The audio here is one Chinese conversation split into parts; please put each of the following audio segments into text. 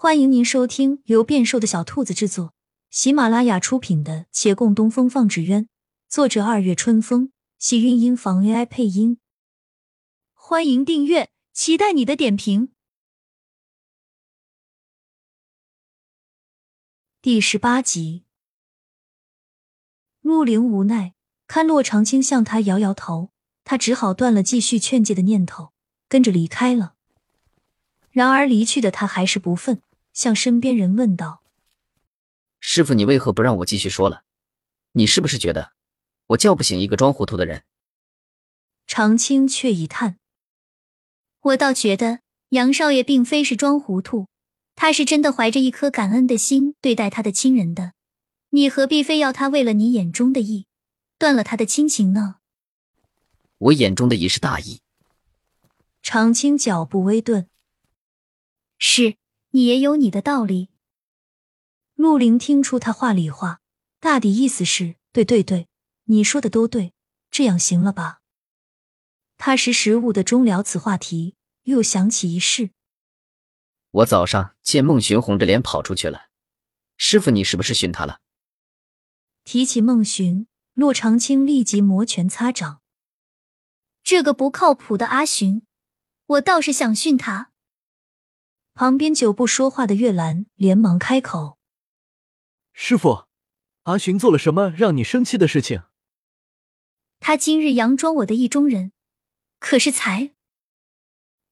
欢迎您收听由变瘦的小兔子制作、喜马拉雅出品的《且共东风放纸鸢》，作者二月春风，喜韵音房 AI 配音。欢迎订阅，期待你的点评。第十八集，陆凌无奈看洛长青向他摇摇头，他只好断了继续劝诫的念头，跟着离开了。然而离去的他还是不忿。向身边人问道：“师傅，你为何不让我继续说了？你是不是觉得我叫不醒一个装糊涂的人？”长青却一叹：“我倒觉得杨少爷并非是装糊涂，他是真的怀着一颗感恩的心对待他的亲人的。你何必非要他为了你眼中的义，断了他的亲情呢？”我眼中的义是大义。长青脚步微顿：“是。”你也有你的道理。陆凌听出他话里话，大抵意思是：对对对，你说的都对，这样行了吧？他识时务的终了此话题，又想起一事。我早上见孟寻红着脸跑出去了，师傅，你是不是训他了？提起孟寻，骆长青立即摩拳擦掌。这个不靠谱的阿寻，我倒是想训他。旁边久不说话的月兰连忙开口：“师傅，阿寻做了什么让你生气的事情？”他今日佯装我的意中人，可是才……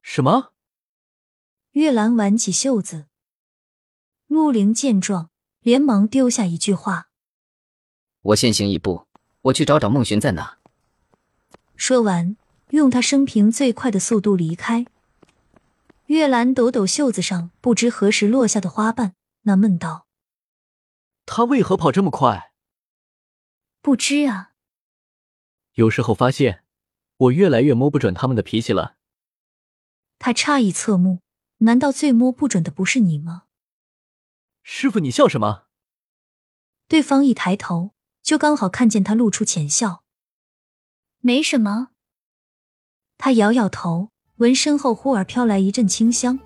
什么？月兰挽起袖子。陆凌见状，连忙丢下一句话：“我先行一步，我去找找孟寻在哪。”说完，用他生平最快的速度离开。月兰抖抖袖子上不知何时落下的花瓣，纳闷道：“他为何跑这么快？”不知啊。有时候发现，我越来越摸不准他们的脾气了。他诧异侧目，难道最摸不准的不是你吗？师傅，你笑什么？对方一抬头，就刚好看见他露出浅笑。没什么。他摇摇头。闻身后忽而飘来一阵清香，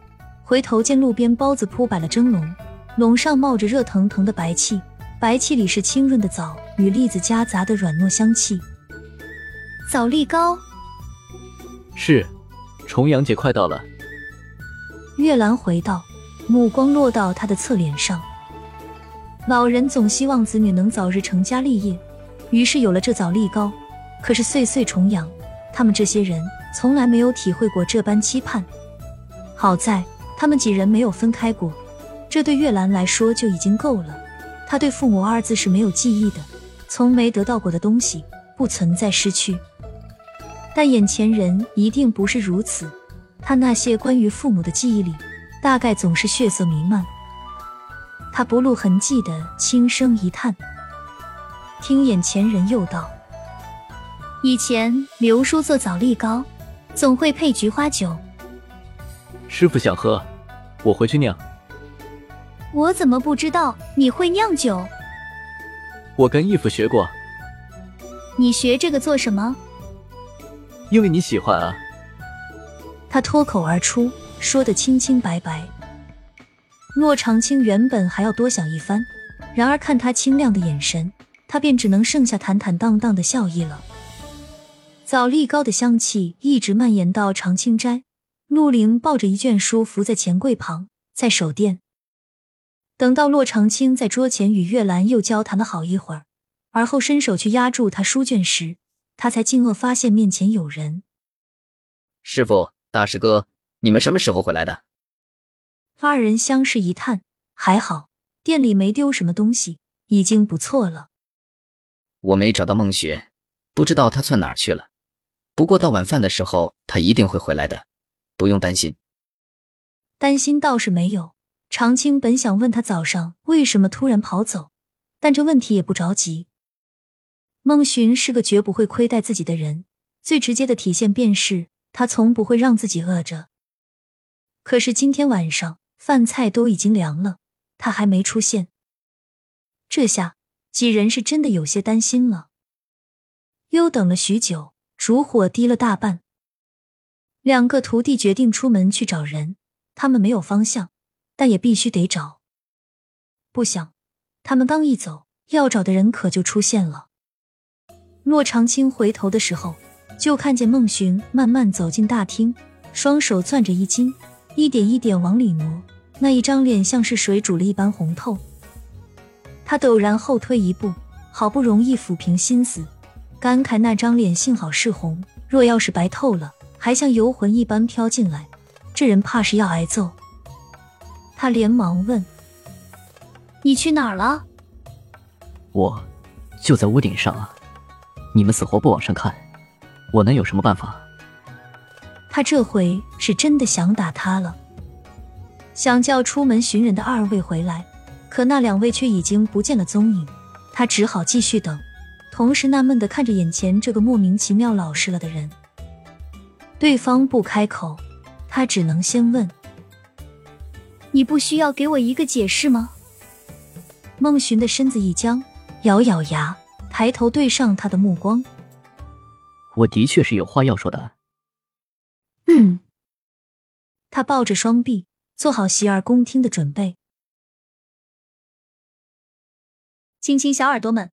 回头见路边包子铺摆了蒸笼，笼上冒着热腾腾的白气，白气里是清润的枣与栗子夹杂的软糯香气。枣栗糕，是，重阳节快到了。月兰回道，目光落到他的侧脸上。老人总希望子女能早日成家立业，于是有了这枣栗糕。可是岁岁重阳，他们这些人。从来没有体会过这般期盼，好在他们几人没有分开过，这对月兰来说就已经够了。他对父母二字是没有记忆的，从没得到过的东西不存在失去。但眼前人一定不是如此，他那些关于父母的记忆里，大概总是血色弥漫。他不露痕迹的轻声一叹，听眼前人又道：“以前刘叔做枣栗糕。”总会配菊花酒。师傅想喝，我回去酿。我怎么不知道你会酿酒？我跟义父学过。你学这个做什么？因为你喜欢啊。他脱口而出，说的清清白白。骆长青原本还要多想一番，然而看他清亮的眼神，他便只能剩下坦坦荡荡的笑意了。枣栗糕的香气一直蔓延到长青斋。陆凌抱着一卷书伏在钱柜旁，在守店。等到洛长青在桌前与月兰又交谈了好一会儿，而后伸手去压住他书卷时，他才惊愕发现面前有人。师傅，大师哥，你们什么时候回来的？二人相视一叹，还好店里没丢什么东西，已经不错了。我没找到孟雪，不知道她窜哪儿去了。不过到晚饭的时候，他一定会回来的，不用担心。担心倒是没有。长青本想问他早上为什么突然跑走，但这问题也不着急。孟寻是个绝不会亏待自己的人，最直接的体现便是他从不会让自己饿着。可是今天晚上饭菜都已经凉了，他还没出现，这下几人是真的有些担心了。又等了许久。烛火低了大半，两个徒弟决定出门去找人。他们没有方向，但也必须得找。不想，他们刚一走，要找的人可就出现了。骆长青回头的时候，就看见孟寻慢慢走进大厅，双手攥着衣襟，一点一点往里挪，那一张脸像是水煮了一般红透。他陡然后退一步，好不容易抚平心思，感慨那张脸幸好是红，若要是白透了，还像游魂一般飘进来，这人怕是要挨揍。他连忙问：“你去哪儿了？”“我就在屋顶上啊，你们死活不往上看，我能有什么办法？”他这回是真的想打他了，想叫出门寻人的二位回来。可那两位却已经不见了踪影，他只好继续等，同时纳闷的看着眼前这个莫名其妙老实了的人。对方不开口，他只能先问：“你不需要给我一个解释吗？”孟寻的身子一僵，咬咬牙，抬头对上他的目光：“我的确是有话要说的。”嗯，他抱着双臂，做好洗耳恭听的准备。亲亲小耳朵们，